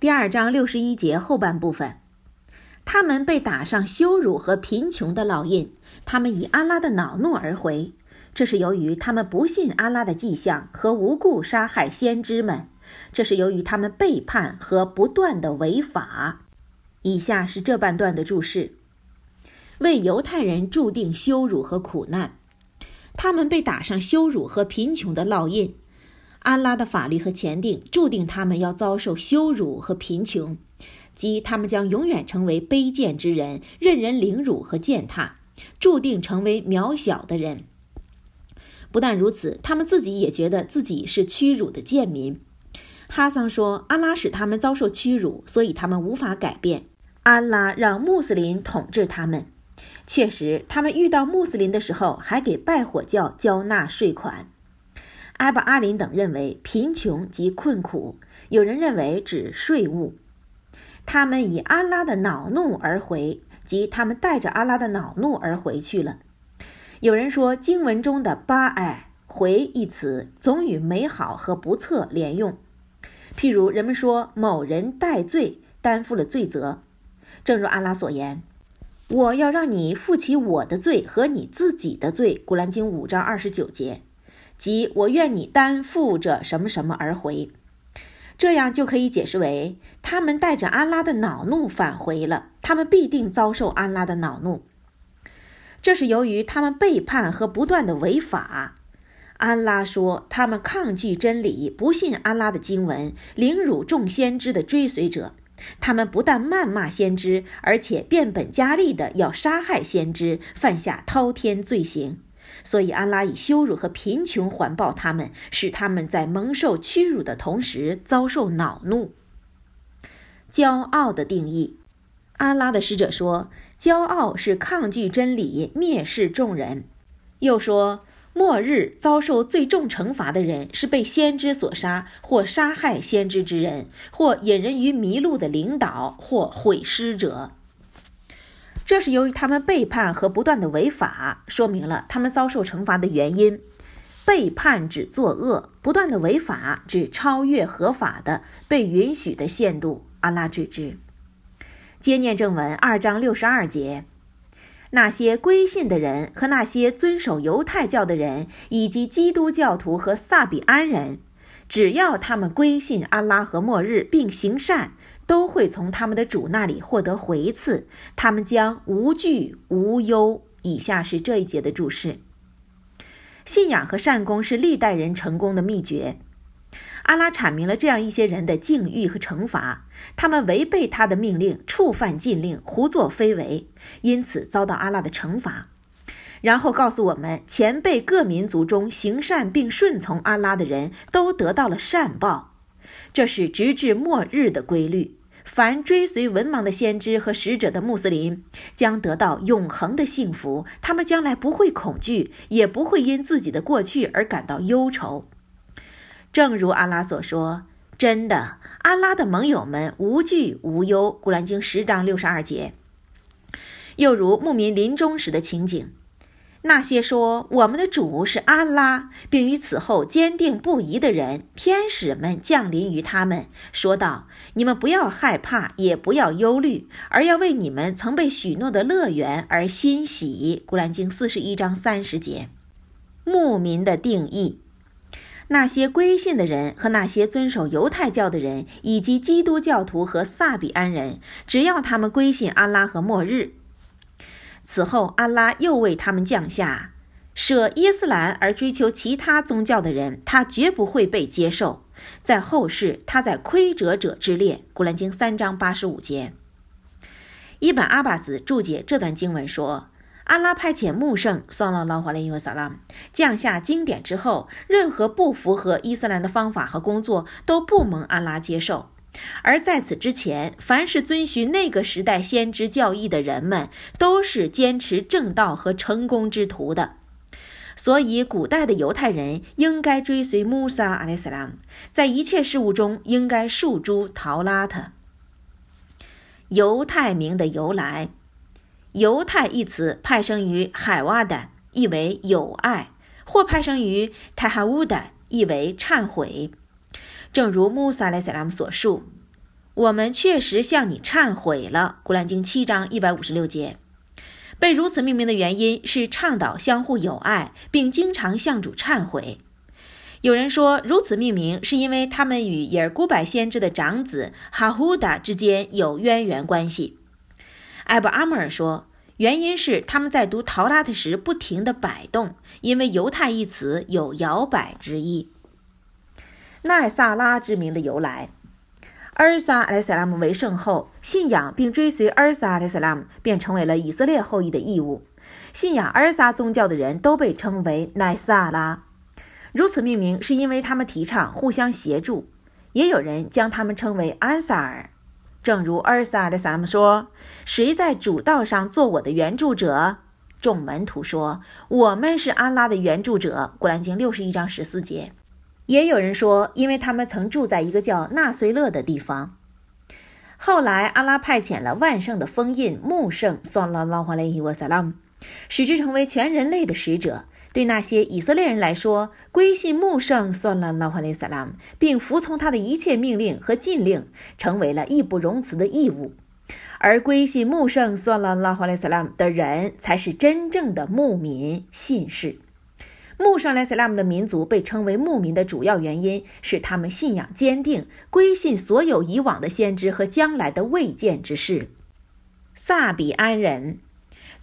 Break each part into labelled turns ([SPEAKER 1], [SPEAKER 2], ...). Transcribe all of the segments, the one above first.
[SPEAKER 1] 第二章六十一节后半部分，他们被打上羞辱和贫穷的烙印，他们以阿拉的恼怒而回。这是由于他们不信阿拉的迹象和无故杀害先知们，这是由于他们背叛和不断的违法。以下是这半段的注释：为犹太人注定羞辱和苦难，他们被打上羞辱和贫穷的烙印。安拉的法律和前定注定他们要遭受羞辱和贫穷，即他们将永远成为卑贱之人，任人凌辱和践踏，注定成为渺小的人。不但如此，他们自己也觉得自己是屈辱的贱民。哈桑说：“安拉使他们遭受屈辱，所以他们无法改变。安拉让穆斯林统治他们。确实，他们遇到穆斯林的时候，还给拜火教交纳税款。”埃巴阿林等认为贫穷及困苦，有人认为指税务。他们以安拉的恼怒而回，即他们带着安拉的恼怒而回去了。有人说，经文中的“巴艾回”一词总与美好和不测连用。譬如人们说某人带罪，担负了罪责，正如阿拉所言：“我要让你负起我的罪和你自己的罪。”古兰经五章二十九节。即我愿你担负着什么什么而回，这样就可以解释为他们带着安拉的恼怒返回了，他们必定遭受安拉的恼怒。这是由于他们背叛和不断的违法。安拉说他们抗拒真理，不信安拉的经文，凌辱众先知的追随者。他们不但谩骂先知，而且变本加厉的要杀害先知，犯下滔天罪行。所以，安拉以羞辱和贫穷环抱他们，使他们在蒙受屈辱的同时遭受恼怒。骄傲的定义，安拉的使者说：“骄傲是抗拒真理、蔑视众人。”又说：“末日遭受最重惩罚的人是被先知所杀，或杀害先知之人，或引人于迷路的领导，或毁尸者。”这是由于他们背叛和不断的违法，说明了他们遭受惩罚的原因。背叛指作恶，不断的违法指超越合法的被允许的限度。阿拉指之。接念正文二章六十二节：那些归信的人和那些遵守犹太教的人，以及基督教徒和萨比安人，只要他们归信安拉和末日，并行善。都会从他们的主那里获得回赐，他们将无惧无忧。以下是这一节的注释：信仰和善功是历代人成功的秘诀。阿拉阐明了这样一些人的境遇和惩罚：他们违背他的命令，触犯禁令，胡作非为，因此遭到阿拉的惩罚。然后告诉我们，前辈各民族中行善并顺从阿拉的人都得到了善报，这是直至末日的规律。凡追随文盲的先知和使者的穆斯林将得到永恒的幸福，他们将来不会恐惧，也不会因自己的过去而感到忧愁。正如阿拉所说：“真的，阿拉的盟友们无惧无忧。”古兰经十章六十二节。又如牧民临终时的情景。那些说我们的主是安拉，并于此后坚定不移的人，天使们降临于他们，说道：“你们不要害怕，也不要忧虑，而要为你们曾被许诺的乐园而欣喜。”古兰经四十一章三十节。牧民的定义：那些归信的人和那些遵守犹太教的人，以及基督教徒和萨比安人，只要他们归信安拉和末日。此后，安拉又为他们降下舍伊斯兰而追求其他宗教的人，他绝不会被接受。在后世，他在亏折者之列。古兰经三章八十五节。伊本阿巴斯注解这段经文说：“安拉派遣穆圣桑拉拉华雷伊和萨拉降下经典之后，任何不符合伊斯兰的方法和工作都不蒙安拉接受。”而在此之前，凡是遵循那个时代先知教义的人们，都是坚持正道和成功之徒的。所以，古代的犹太人应该追随穆萨阿里斯拉姆，在一切事物中应该束诸陶拉特。犹太名的由来，犹太一词派生于海瓦的，意为友爱，或派生于泰哈乌的，意为忏悔。正如穆萨莱塞拉姆所述：“我们确实向你忏悔了。古兰经七章一百五十六节，被如此命名的原因是倡导相互友爱，并经常向主忏悔。有人说，如此命名是因为他们与耶尔古柏先知的长子哈胡达之间有渊源关系。艾布阿穆尔说，原因是他们在读《陶拉特》时不停地摆动，因为“犹太”一词有摇摆之意。奈萨拉之名的由来。阿尔萨·阿莱萨拉姆为圣后，信仰并追随阿尔萨·阿莱萨拉姆便成为了以色列后裔的义务。信仰阿尔萨宗教的人都被称为奈萨拉。如此命名是因为他们提倡互相协助。也有人将他们称为安萨尔。正如阿尔萨·阿莱萨拉姆说：“谁在主道上做我的援助者？”众门徒说：“我们是安拉的援助者。”古兰经六十一章十四节。也有人说，因为他们曾住在一个叫纳粹勒的地方。后来，阿拉派遣了万圣的封印穆圣（算拉拉华雷伊沃萨拉姆），使之成为全人类的使者。对那些以色列人来说，归信穆圣（算拉拉华雷萨拉姆）并服从他的一切命令和禁令，成为了义不容辞的义务。而归信穆圣（算拉拉华雷萨拉姆）的人，才是真正的牧民信士。穆圣莱斯拉姆的民族被称为牧民的主要原因是他们信仰坚定，归信所有以往的先知和将来的未见之事。萨比安人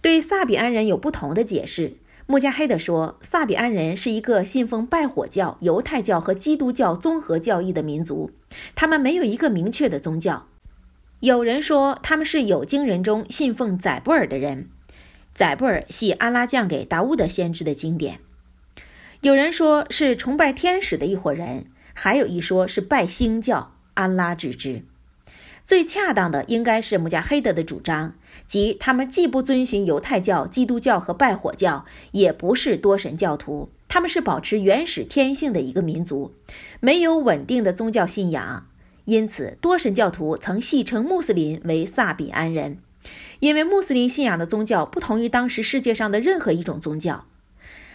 [SPEAKER 1] 对萨比安人有不同的解释。穆加黑德说，萨比安人是一个信奉拜火教、犹太教和基督教综合教义的民族，他们没有一个明确的宗教。有人说他们是有经人中信奉宰布尔的人，宰布尔系阿拉降给达乌德先知的经典。有人说是崇拜天使的一伙人，还有一说是拜星教，安拉之之。最恰当的应该是穆加黑德的主张，即他们既不遵循犹太教、基督教和拜火教，也不是多神教徒，他们是保持原始天性的一个民族，没有稳定的宗教信仰。因此，多神教徒曾戏称穆斯林为萨比安人，因为穆斯林信仰的宗教不同于当时世界上的任何一种宗教。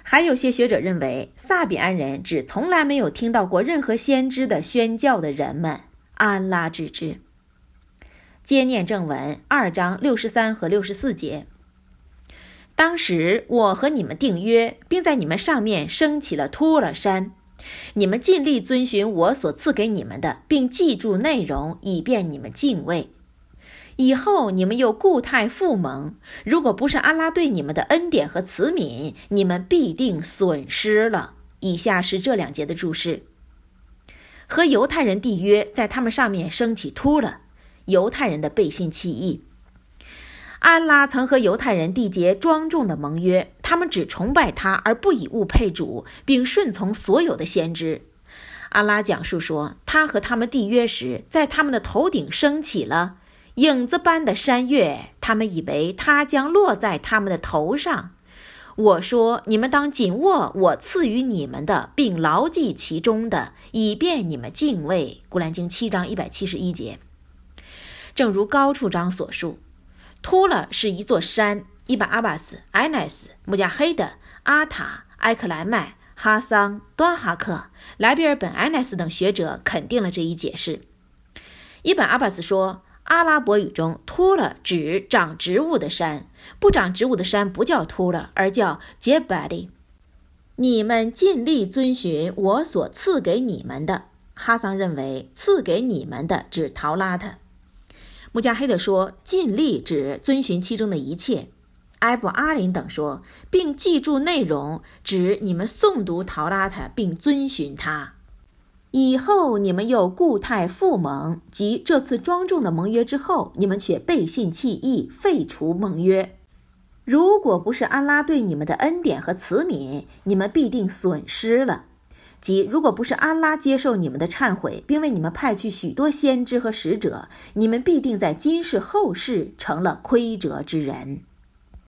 [SPEAKER 1] 还有些学者认为，萨比安人指从来没有听到过任何先知的宣教的人们。安拉之之。接念正文二章六十三和六十四节。当时我和你们订约，并在你们上面升起了托勒山，你们尽力遵循我所赐给你们的，并记住内容，以便你们敬畏。以后你们又固态复萌，如果不是安拉对你们的恩典和慈悯，你们必定损失了。以下是这两节的注释：和犹太人缔约，在他们上面升起秃了，犹太人的背信弃义。安拉曾和犹太人缔结庄重的盟约，他们只崇拜他而不以物配主，并顺从所有的先知。安拉讲述说，他和他们缔约时，在他们的头顶升起了。影子般的山岳，他们以为它将落在他们的头上。我说：“你们当紧握我赐予你们的，并牢记其中的，以便你们敬畏。”古兰经七章一百七十一节。正如高处章所述，秃了是一座山。伊巴阿巴斯、埃奈斯、穆加黑的、阿塔、埃克莱麦、哈桑、端哈克、莱比尔本埃奈斯等学者肯定了这一解释。伊本阿巴斯说。阿拉伯语中，秃了指长植物的山；不长植物的山不叫秃了，而叫杰巴利。你们尽力遵循我所赐给你们的。哈桑认为，赐给你们的指陶拉特。穆加黑德说，尽力指遵循其中的一切。埃布阿林等说，并记住内容，指你们诵读陶拉特并遵循它。以后你们又固态复盟，即这次庄重的盟约之后，你们却背信弃义，废除盟约。如果不是安拉对你们的恩典和慈悯，你们必定损失了。即如果不是安拉接受你们的忏悔，并为你们派去许多先知和使者，你们必定在今世后世成了亏折之人。